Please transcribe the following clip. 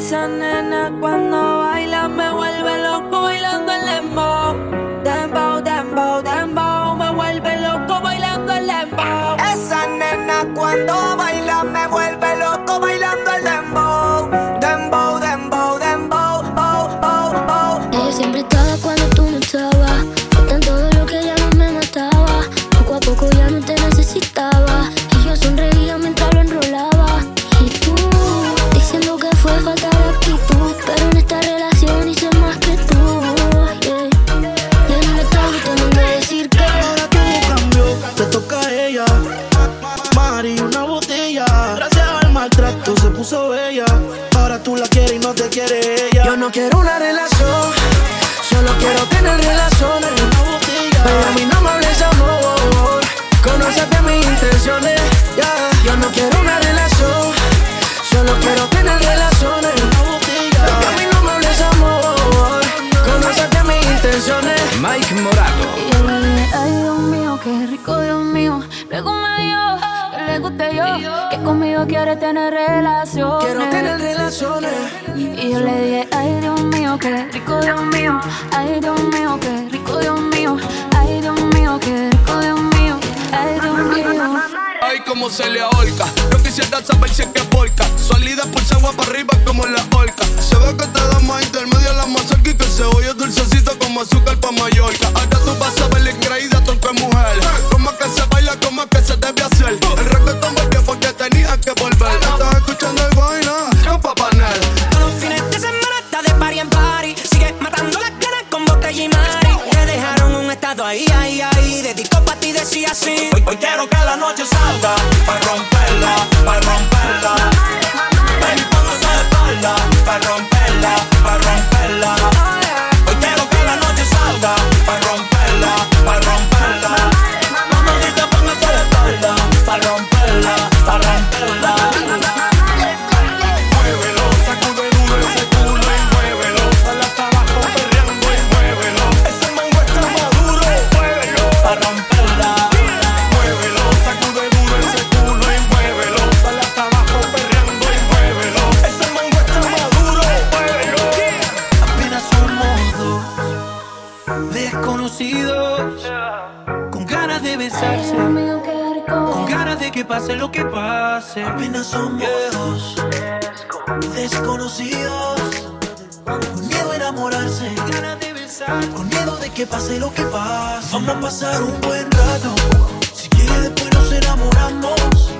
Esa nena cuando baila me vuelve loco bailando el lembo. Ahora tú la quieres y no te quiere ella. Yo no quiero una relación, solo quiero tener relaciones. Y yo le dije, ay Dios mío, qué rico Dios mío. Luego me dijo que le guste yo, que conmigo quiere tener relaciones. Quiero tener relaciones. Y yo le dije, ay Dios mío, qué rico Dios mío. Ay Dios mío, qué rico Dios mío. Se le ahorca. Yo quisiera saber si es que porca. Salida por agua para arriba como la orca. Se ve que te da más intermedia la más cerca y que se oye dulcecito como azúcar pa' Mallorca. Ahora tú vas a ver la increíble es mujer. Como que se baila, como que se debe hacer. El reggaetón volvió porque tenía que volver. Estás escuchando el vaina, con Papanel. Todos los fines de semana está de party en party. Sigue matando las ganas con botella y. Te dejaron un estado ahí, ahí, ahí. Dedicó pa' ti, decía así. Hoy, hoy quiero que la noche salga para romperla, desconocidos con ganas de besarse, con ganas de que pase lo que pase. Apenas somos dos desconocidos con miedo a enamorarse, ganas de besar, con miedo de que pase lo que pase. Vamos a pasar un buen rato. Si quieres después nos enamoramos.